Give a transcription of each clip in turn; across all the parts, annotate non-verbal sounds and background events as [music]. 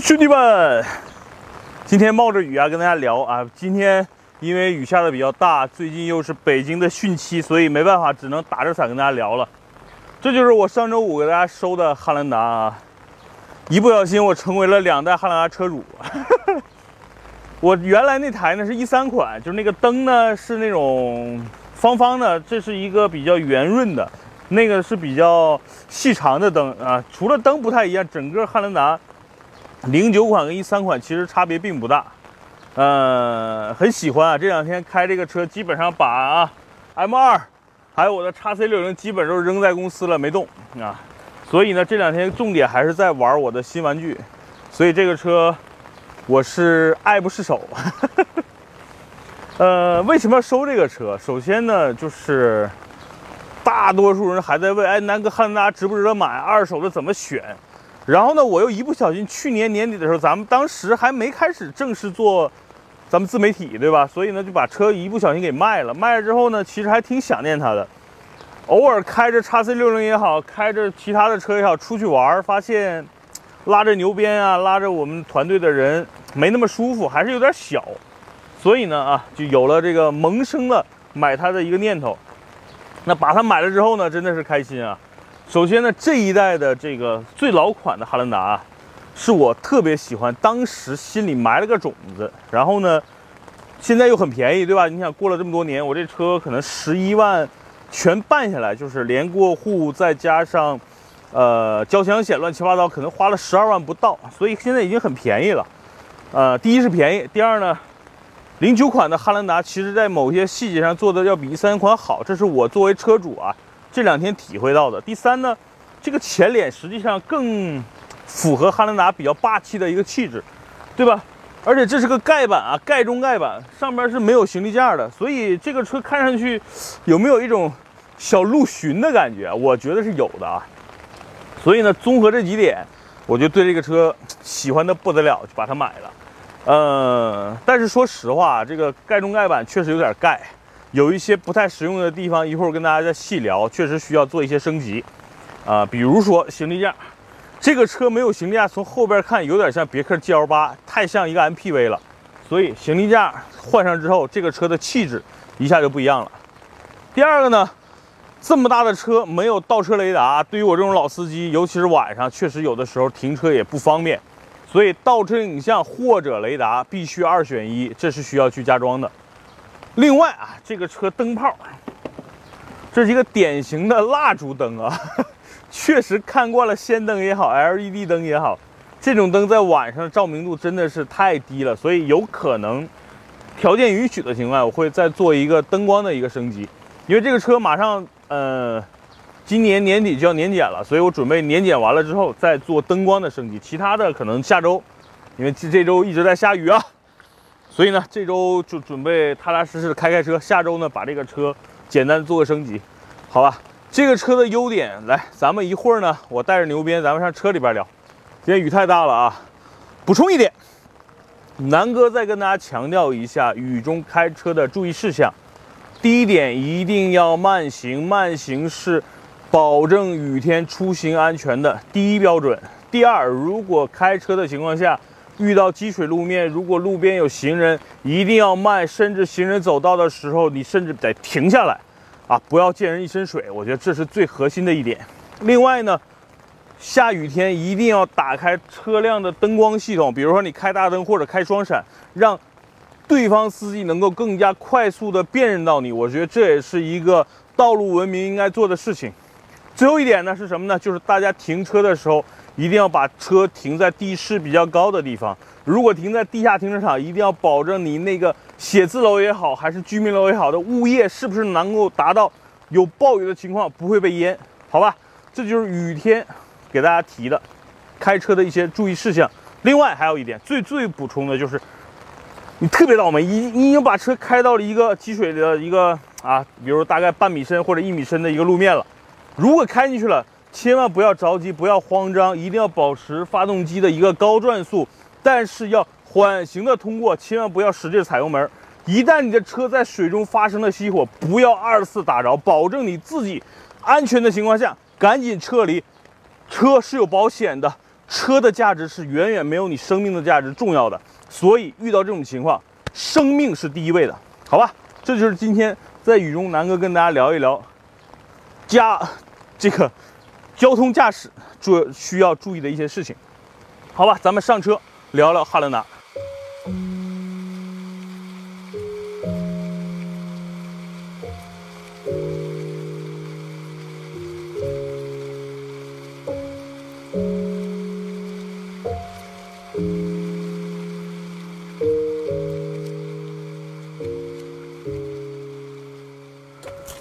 兄弟们，今天冒着雨啊，跟大家聊啊。今天因为雨下的比较大，最近又是北京的汛期，所以没办法，只能打着伞跟大家聊了。这就是我上周五给大家收的汉兰达啊，一不小心我成为了两代汉兰达车主。我原来那台呢是一三款，就是那个灯呢是那种方方的，这是一个比较圆润的，那个是比较细长的灯啊。除了灯不太一样，整个汉兰达零九款跟一三款其实差别并不大。呃，很喜欢啊，这两天开这个车，基本上把啊 M 二还有我的叉 C 六零基本都扔在公司了，没动啊。所以呢，这两天重点还是在玩我的新玩具，所以这个车。我是爱不释手，呃，为什么要收这个车？首先呢，就是大多数人还在问，哎，南哥汉兰达值不值得买？二手的怎么选？然后呢，我又一不小心，去年年底的时候，咱们当时还没开始正式做咱们自媒体，对吧？所以呢，就把车一不小心给卖了。卖了之后呢，其实还挺想念它的。偶尔开着叉 C 六零也好，开着其他的车也好，出去玩，发现。拉着牛鞭啊，拉着我们团队的人没那么舒服，还是有点小，所以呢啊，就有了这个萌生了买它的一个念头。那把它买了之后呢，真的是开心啊。首先呢，这一代的这个最老款的汉兰达啊，是我特别喜欢，当时心里埋了个种子。然后呢，现在又很便宜，对吧？你想过了这么多年，我这车可能十一万全办下来，就是连过户再加上。呃，交强险乱七八糟，可能花了十二万不到，所以现在已经很便宜了。呃，第一是便宜，第二呢，零九款的汉兰达其实在某些细节上做的要比一三款好，这是我作为车主啊这两天体会到的。第三呢，这个前脸实际上更符合汉兰达比较霸气的一个气质，对吧？而且这是个盖板啊，盖中盖板，上边是没有行李架的，所以这个车看上去有没有一种小陆巡的感觉？我觉得是有的啊。所以呢，综合这几点，我就对这个车喜欢的不得了，就把它买了。呃，但是说实话，这个盖中盖板确实有点盖，有一些不太实用的地方，一会儿跟大家再细聊，确实需要做一些升级。啊，比如说行李架，这个车没有行李架，从后边看有点像别克 GL 八，太像一个 MPV 了。所以行李架换上之后，这个车的气质一下就不一样了。第二个呢？这么大的车没有倒车雷达，对于我这种老司机，尤其是晚上，确实有的时候停车也不方便。所以倒车影像或者雷达必须二选一，这是需要去加装的。另外啊，这个车灯泡，这是一个典型的蜡烛灯啊，[laughs] 确实看惯了氙灯也好，LED 灯也好，这种灯在晚上照明度真的是太低了，所以有可能条件允许的情况下，我会再做一个灯光的一个升级，因为这个车马上。呃，今年年底就要年检了，所以我准备年检完了之后再做灯光的升级，其他的可能下周，因为这这周一直在下雨啊，所以呢这周就准备踏踏实实的开开车，下周呢把这个车简单做个升级，好吧？这个车的优点，来，咱们一会儿呢，我带着牛鞭，咱们上车里边聊。今天雨太大了啊，补充一点，南哥再跟大家强调一下雨中开车的注意事项。第一点，一定要慢行。慢行是保证雨天出行安全的第一标准。第二，如果开车的情况下遇到积水路面，如果路边有行人，一定要慢，甚至行人走道的时候，你甚至得停下来，啊，不要溅人一身水。我觉得这是最核心的一点。另外呢，下雨天一定要打开车辆的灯光系统，比如说你开大灯或者开双闪，让。对方司机能够更加快速的辨认到你，我觉得这也是一个道路文明应该做的事情。最后一点呢是什么呢？就是大家停车的时候一定要把车停在地势比较高的地方。如果停在地下停车场，一定要保证你那个写字楼也好，还是居民楼也好的物业是不是能够达到有暴雨的情况不会被淹？好吧，这就是雨天给大家提的开车的一些注意事项。另外还有一点，最最补充的就是。你特别倒霉，你你已经把车开到了一个积水的一个啊，比如大概半米深或者一米深的一个路面了。如果开进去了，千万不要着急，不要慌张，一定要保持发动机的一个高转速，但是要缓行的通过，千万不要使劲踩油门。一旦你的车在水中发生了熄火，不要二次打着，保证你自己安全的情况下，赶紧撤离。车是有保险的，车的价值是远远没有你生命的价值重要的，所以遇到这种情况，生命是第一位的，好吧？这就是今天在雨中南哥跟大家聊一聊，加这个交通驾驶注需要注意的一些事情，好吧？咱们上车聊聊哈兰达。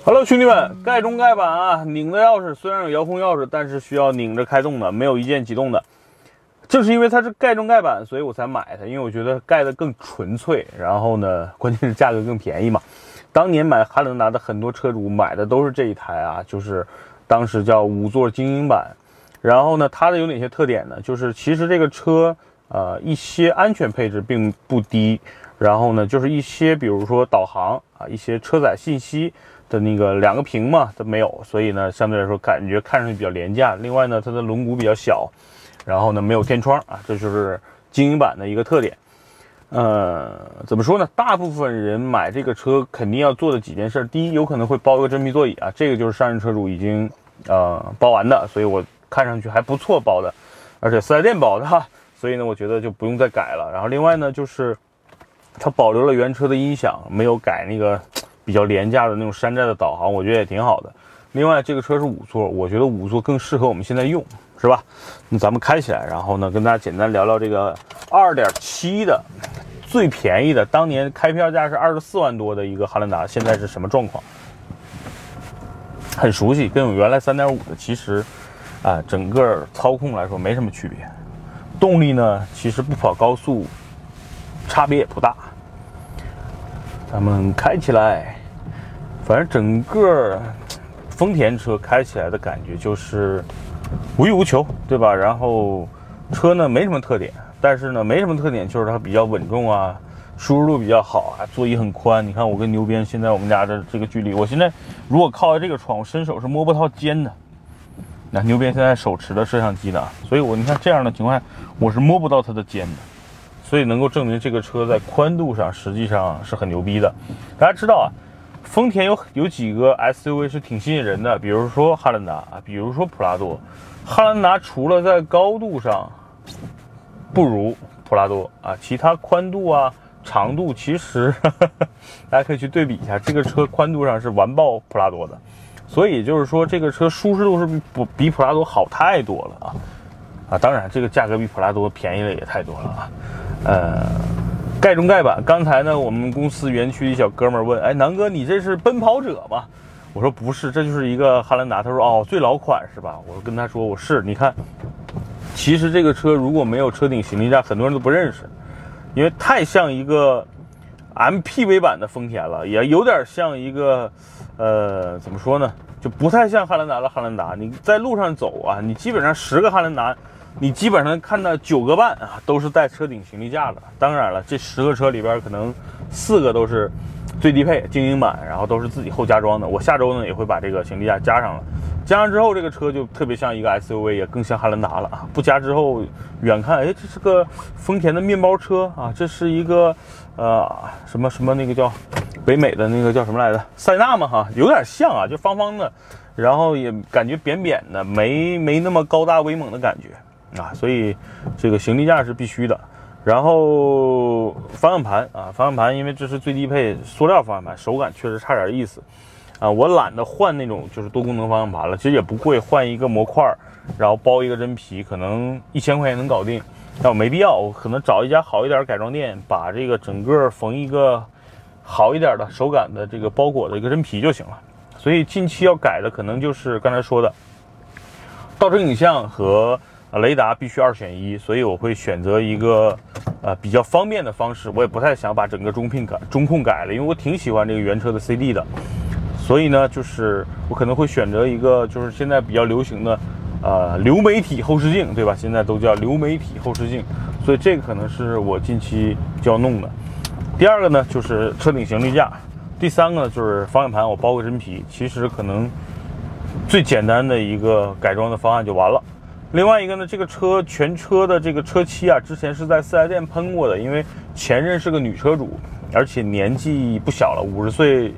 Hello，兄弟们，盖中盖板啊！拧的钥匙虽然有遥控钥匙，但是需要拧着开动的，没有一键启动的。正是因为它是盖中盖板，所以我才买它，因为我觉得盖的更纯粹。然后呢，[laughs] 关键是价格更便宜嘛。当年买汉兰达的很多车主买的都是这一台啊，就是当时叫五座精英版。然后呢，它的有哪些特点呢？就是其实这个车呃一些安全配置并不低。然后呢，就是一些比如说导航啊，一些车载信息。的那个两个屏嘛都没有，所以呢，相对来说感觉看上去比较廉价。另外呢，它的轮毂比较小，然后呢没有天窗啊，这就是精英版的一个特点。呃，怎么说呢？大部分人买这个车肯定要做的几件事，第一，有可能会包一个真皮座椅啊，这个就是上任车主已经呃包完的，所以我看上去还不错包的，而且四 S 店包的哈，所以呢，我觉得就不用再改了。然后另外呢，就是它保留了原车的音响，没有改那个。比较廉价的那种山寨的导航，我觉得也挺好的。另外，这个车是五座，我觉得五座更适合我们现在用，是吧？那咱们开起来，然后呢，跟大家简单聊聊这个2.7的最便宜的，当年开票价是二十四万多的一个汉兰达，现在是什么状况？很熟悉，跟我原来3.5的其实啊，整个操控来说没什么区别。动力呢，其实不跑高速，差别也不大。咱们开起来，反正整个丰田车开起来的感觉就是无欲无求，对吧？然后车呢没什么特点，但是呢没什么特点，就是它比较稳重啊，舒适度比较好啊，座椅很宽。你看我跟牛鞭现在我们家的这个距离，我现在如果靠在这个窗，我伸手是摸不到肩的。那牛鞭现在手持的摄像机的，所以我你看这样的情况下，我是摸不到它的肩的。所以能够证明这个车在宽度上实际上是很牛逼的。大家知道啊，丰田有有几个 SUV 是挺吸引人的，比如说汉兰达啊，比如说普拉多。汉兰达除了在高度上不如普拉多啊，其他宽度啊、长度其实 [laughs] 大家可以去对比一下，这个车宽度上是完爆普拉多的。所以就是说，这个车舒适度是不比普拉多好太多了啊啊！当然，这个价格比普拉多便宜了也太多了啊。呃，盖中盖板。刚才呢，我们公司园区一小哥们问：“哎，南哥，你这是奔跑者吗？”我说：“不是，这就是一个汉兰达。”他说：“哦，最老款是吧？”我跟他说：“我是。你看，其实这个车如果没有车顶行李架，很多人都不认识，因为太像一个 MPV 版的丰田了，也有点像一个，呃，怎么说呢？就不太像汉兰达的汉兰达。你在路上走啊，你基本上十个汉兰达。”你基本上看到九个半啊，都是带车顶行李架的。当然了，这十个车里边可能四个都是最低配精英版，然后都是自己后加装的。我下周呢也会把这个行李架加上了，加上之后这个车就特别像一个 SUV，也更像汉兰达了啊。不加之后，远看哎，这是个丰田的面包车啊，这是一个呃什么什么那个叫北美的那个叫什么来着？塞纳嘛哈，有点像啊，就方方的，然后也感觉扁扁的，没没那么高大威猛的感觉。啊，所以这个行李架是必须的，然后方向盘啊，方向盘因为这是最低配塑料方向盘，手感确实差点意思啊。我懒得换那种就是多功能方向盘了，其实也不贵，换一个模块，然后包一个真皮，可能一千块钱能搞定。但我没必要，我可能找一家好一点改装店，把这个整个缝一个好一点的手感的这个包裹的一个真皮就行了。所以近期要改的可能就是刚才说的倒车影像和。雷达必须二选一，所以我会选择一个，呃，比较方便的方式。我也不太想把整个中控改中控改了，因为我挺喜欢这个原车的 CD 的。所以呢，就是我可能会选择一个，就是现在比较流行的，呃，流媒体后视镜，对吧？现在都叫流媒体后视镜，所以这个可能是我近期就要弄的。第二个呢，就是车顶行李架。第三个呢就是方向盘，我包个真皮。其实可能最简单的一个改装的方案就完了。另外一个呢，这个车全车的这个车漆啊，之前是在四 S 店喷过的，因为前任是个女车主，而且年纪不小了，五十岁，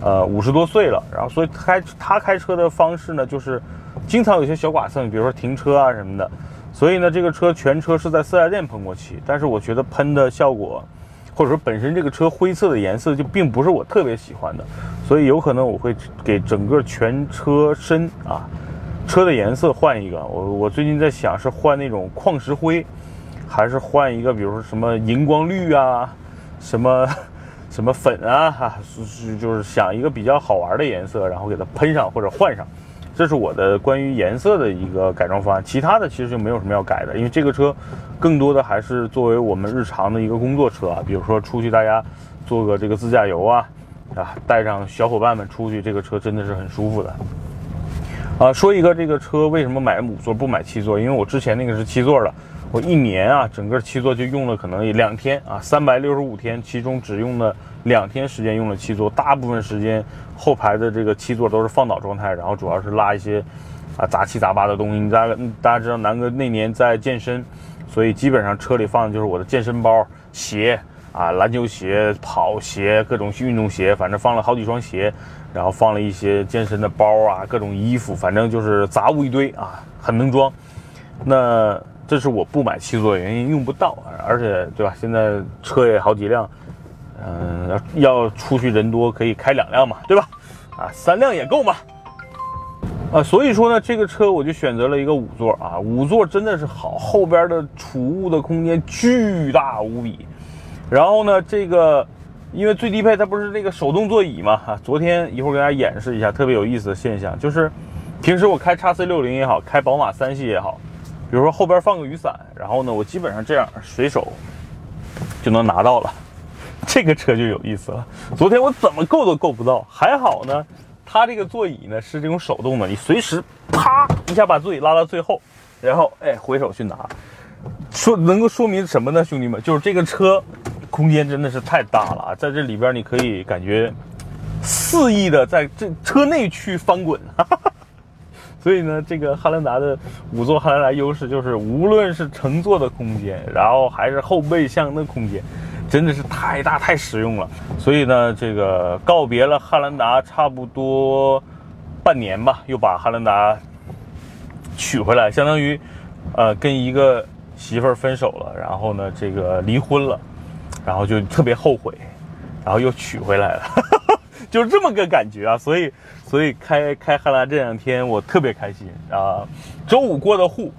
呃，五十多岁了。然后所以开她开车的方式呢，就是经常有些小剐蹭，比如说停车啊什么的。所以呢，这个车全车是在四 S 店喷过漆，但是我觉得喷的效果，或者说本身这个车灰色的颜色就并不是我特别喜欢的，所以有可能我会给整个全车身啊。车的颜色换一个，我我最近在想是换那种矿石灰，还是换一个，比如说什么荧光绿啊，[laughs] 什么 [laughs] 什么粉啊，[laughs] 哈，是就是想一个比较好玩的颜色，然后给它喷上或者换上，这是我的关于颜色的一个改装方案。其他的其实就没有什么要改的，因为这个车更多的还是作为我们日常的一个工作车啊，比如说出去大家做个这个自驾游啊，啊，带上小伙伴们出去，这个车真的是很舒服的。啊，说一个这个车为什么买五座不买七座？因为我之前那个是七座的，我一年啊，整个七座就用了可能两天啊，三百六十五天，其中只用了两天时间用了七座，大部分时间后排的这个七座都是放倒状态，然后主要是拉一些啊杂七杂八的东西。你大家大家知道南哥那年在健身，所以基本上车里放的就是我的健身包、鞋啊、篮球鞋、跑鞋、各种运动鞋，反正放了好几双鞋。然后放了一些健身的包啊，各种衣服，反正就是杂物一堆啊，很能装。那这是我不买七座的原因，用不到啊，而且对吧？现在车也好几辆，嗯，要出去人多可以开两辆嘛，对吧？啊，三辆也够嘛。啊，所以说呢，这个车我就选择了一个五座啊，五座真的是好，后边的储物的空间巨大无比。然后呢，这个。因为最低配它不是那个手动座椅嘛？哈，昨天一会儿给大家演示一下特别有意思的现象，就是平时我开叉 C 六零也好，开宝马三系也好，比如说后边放个雨伞，然后呢，我基本上这样随手就能拿到了。这个车就有意思了。昨天我怎么够都够不到，还好呢，它这个座椅呢是这种手动的，你随时啪一下把座椅拉到最后，然后哎回手去拿，说能够说明什么呢，兄弟们？就是这个车。空间真的是太大了啊！在这里边你可以感觉肆意的在这车内去翻滚，哈 [laughs] 哈所以呢，这个汉兰达的五座汉兰达优势就是，无论是乘坐的空间，然后还是后备箱的空间，真的是太大太实用了。所以呢，这个告别了汉兰达差不多半年吧，又把汉兰达取回来，相当于呃跟一个媳妇儿分手了，然后呢这个离婚了。然后就特别后悔，然后又取回来了，[laughs] 就是这么个感觉啊。所以，所以开开汉兰这两天我特别开心啊。周五过的户，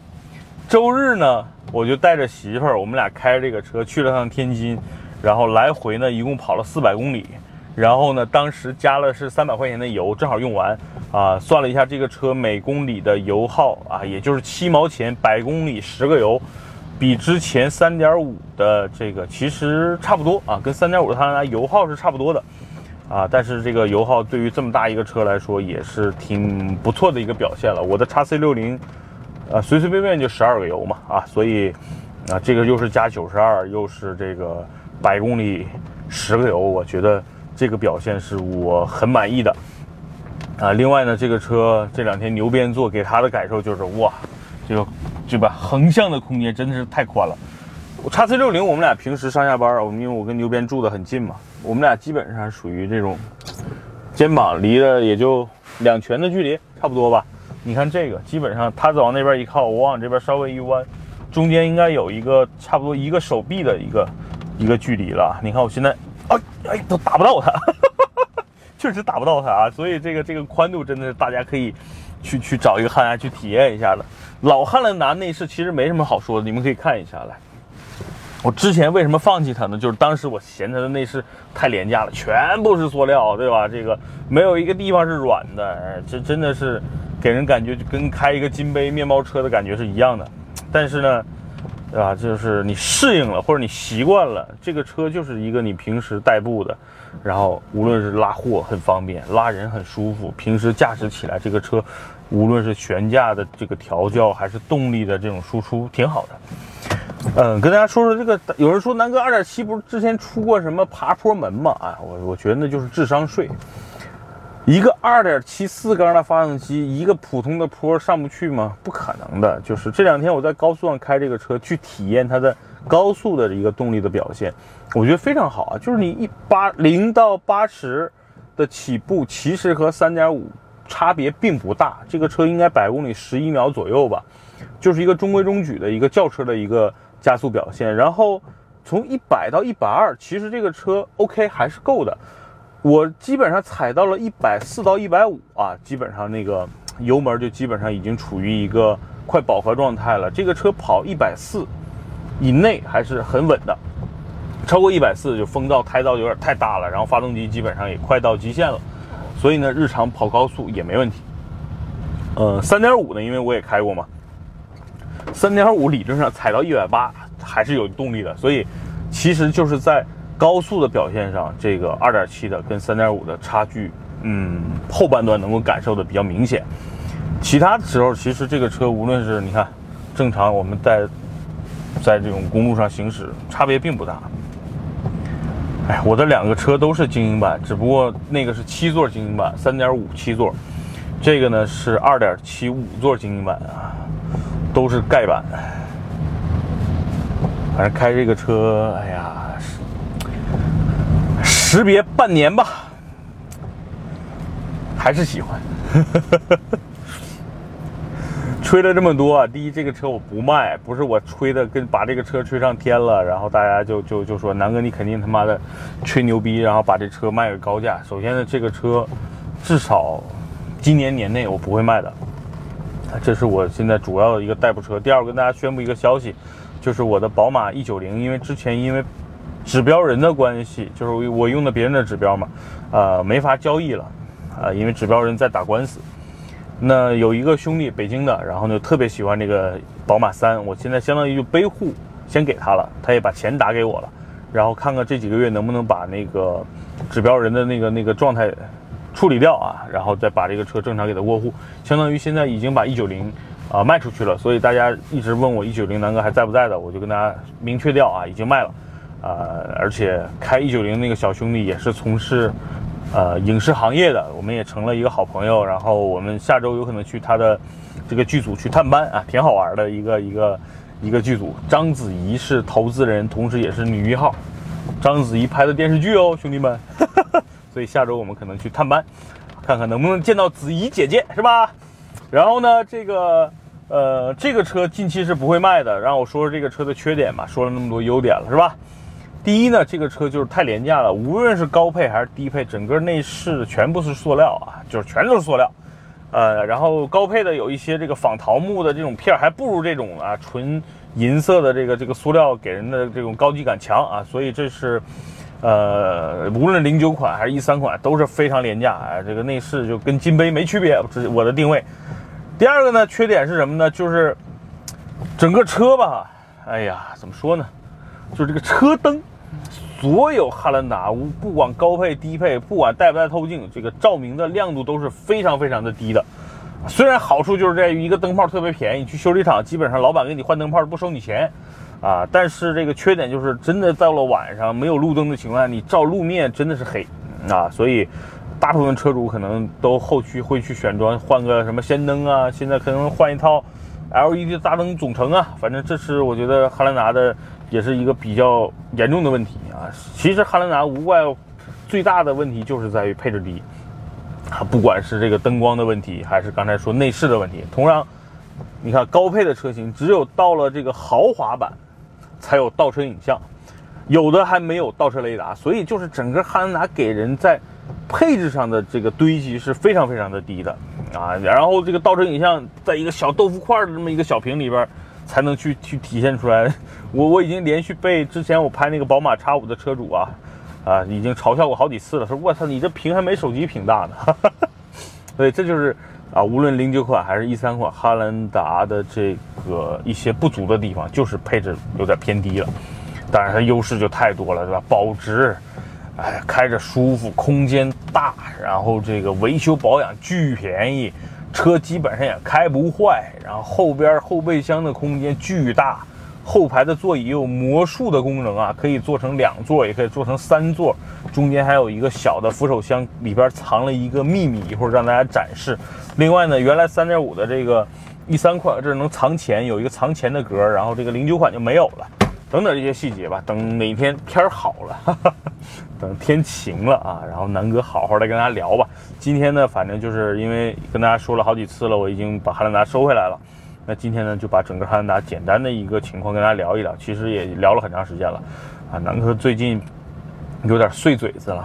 周日呢我就带着媳妇儿，我们俩开着这个车去了趟天津，然后来回呢一共跑了四百公里，然后呢当时加了是三百块钱的油，正好用完啊。算了一下这个车每公里的油耗啊，也就是七毛钱，百公里十个油。比之前三点五的这个其实差不多啊，跟三点五的汉兰达油耗是差不多的，啊，但是这个油耗对于这么大一个车来说也是挺不错的一个表现了。我的叉 C 六零，呃，随随便便就十二个油嘛，啊，所以啊，这个又是加九十二，又是这个百公里十个油，我觉得这个表现是我很满意的。啊，另外呢，这个车这两天牛鞭座给他的感受就是哇，这个。对吧？横向的空间真的是太宽了。我叉 C 六零，我们俩平时上下班，我们因为我跟牛鞭住的很近嘛，我们俩基本上属于这种肩膀离的也就两拳的距离，差不多吧。你看这个，基本上他走往那边一靠，我往这边稍微一弯，中间应该有一个差不多一个手臂的一个一个距离了。你看我现在，哎哎，都打不到他，确实打不到它啊。所以这个这个宽度真的是大家可以去去找一个汉兰去体验一下的。老汉兰达内饰其实没什么好说的，你们可以看一下来。我之前为什么放弃它呢？就是当时我嫌它的内饰太廉价了，全部是塑料，对吧？这个没有一个地方是软的，这真的是给人感觉就跟开一个金杯面包车的感觉是一样的。但是呢，对吧？就是你适应了或者你习惯了，这个车就是一个你平时代步的，然后无论是拉货很方便，拉人很舒服，平时驾驶起来这个车。无论是悬架的这个调教，还是动力的这种输出，挺好的。嗯，跟大家说说这个，有人说南哥2.7不是之前出过什么爬坡门吗？啊，我我觉得那就是智商税。一个2.7四缸的发动机，一个普通的坡上不去吗？不可能的。就是这两天我在高速上开这个车，去体验它的高速的一个动力的表现，我觉得非常好啊。就是你一八零到八十的起步，其实和3.5差别并不大。这个车应该百公里十一秒左右吧，就是一个中规中矩的一个轿车的一个加速表现。然后从一百到一百二，其实这个车 OK 还是够的。我基本上踩到了一百四到一百五啊，基本上那个油门就基本上已经处于一个快饱和状态了。这个车跑一百四以内还是很稳的，超过一百四就风噪、胎噪有点太大了，然后发动机基本上也快到极限了，所以呢，日常跑高速也没问题。呃，三点五呢，因为我也开过嘛，三点五理论上踩到一百八还是有动力的，所以其实就是在。高速的表现上，这个二点七的跟三点五的差距，嗯，后半段能够感受的比较明显。其他的时候，其实这个车无论是你看，正常我们在在这种公路上行驶，差别并不大。哎，我的两个车都是精英版，只不过那个是七座精英版，三点五七座，这个呢是二点七五座精英版啊，都是盖板。反正开这个车，哎呀。识别半年吧，还是喜欢。[laughs] 吹了这么多，第一，这个车我不卖，不是我吹的，跟把这个车吹上天了，然后大家就就就说南哥你肯定他妈的吹牛逼，然后把这车卖个高价。首先呢，这个车至少今年年内我不会卖的，这是我现在主要的一个代步车。第二，跟大家宣布一个消息，就是我的宝马 E 九零，因为之前因为。指标人的关系就是我用的别人的指标嘛，呃，没法交易了，啊，因为指标人在打官司。那有一个兄弟北京的，然后呢特别喜欢这个宝马三，我现在相当于就背户先给他了，他也把钱打给我了，然后看看这几个月能不能把那个指标人的那个那个状态处理掉啊，然后再把这个车正常给他过户，相当于现在已经把 E 九零啊卖出去了。所以大家一直问我 E 九零南哥还在不在的，我就跟大家明确掉啊，已经卖了。呃，而且开一九零那个小兄弟也是从事呃影视行业的，我们也成了一个好朋友。然后我们下周有可能去他的这个剧组去探班啊，挺好玩的一个一个一个剧组。章子怡是投资人，同时也是女一号。章子怡拍的电视剧哦，兄弟们。[laughs] 所以下周我们可能去探班，看看能不能见到子怡姐姐，是吧？然后呢，这个呃这个车近期是不会卖的。让我说说这个车的缺点吧，说了那么多优点了，是吧？第一呢，这个车就是太廉价了，无论是高配还是低配，整个内饰全部是塑料啊，就是全都是塑料。呃，然后高配的有一些这个仿桃木的这种片儿，还不如这种啊纯银色的这个这个塑料给人的这种高级感强啊。所以这是，呃，无论零九款还是一三款都是非常廉价啊。这个内饰就跟金杯没区别，这是我的定位。第二个呢，缺点是什么呢？就是整个车吧，哎呀，怎么说呢？就是这个车灯。所有汉兰达，不管高配低配，不管带不带透镜，这个照明的亮度都是非常非常的低的。虽然好处就是在于一个灯泡特别便宜，去修理厂基本上老板给你换灯泡不收你钱啊。但是这个缺点就是真的到了晚上没有路灯的情况下，你照路面真的是黑啊。所以大部分车主可能都后续会去选装换个什么氙灯啊，现在可能换一套 LED 大灯总成啊。反正这是我觉得汉兰达的。也是一个比较严重的问题啊！其实汉兰达无怪最大的问题就是在于配置低，啊，不管是这个灯光的问题，还是刚才说内饰的问题。同样，你看高配的车型，只有到了这个豪华版才有倒车影像，有的还没有倒车雷达，所以就是整个汉兰达给人在配置上的这个堆积是非常非常的低的啊！然后这个倒车影像在一个小豆腐块的这么一个小屏里边。才能去去体现出来。[laughs] 我我已经连续被之前我拍那个宝马 X 五的车主啊，啊，已经嘲笑过好几次了，说我操，你这屏还没手机屏大呢。[laughs] 所以这就是啊，无论零九款还是一三款汉兰达的这个一些不足的地方，就是配置有点偏低了。当然它优势就太多了，对吧？保值，哎，开着舒服，空间大，然后这个维修保养巨便宜。车基本上也开不坏，然后后边后备箱的空间巨大，后排的座椅有魔术的功能啊，可以做成两座，也可以做成三座，中间还有一个小的扶手箱，里边藏了一个秘密，一会儿让大家展示。另外呢，原来三点五的这个一三款这能藏钱，有一个藏钱的格，然后这个零九款就没有了，等等这些细节吧。等哪天天儿好了，哈 [laughs] 哈等天晴了啊，然后南哥好好的跟大家聊吧。今天呢，反正就是因为跟大家说了好几次了，我已经把汉兰达收回来了。那今天呢，就把整个汉兰达简单的一个情况跟大家聊一聊。其实也聊了很长时间了，啊，南哥最近有点碎嘴子了，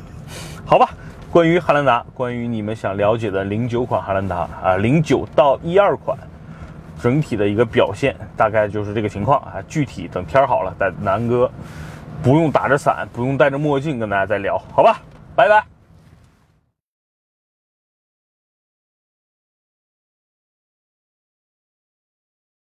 [laughs] 好吧。关于汉兰达，关于你们想了解的零九款汉兰达啊，零九到一二款整体的一个表现，大概就是这个情况啊。具体等天好了，带南哥不用打着伞，不用戴着墨镜跟大家再聊，好吧，拜拜。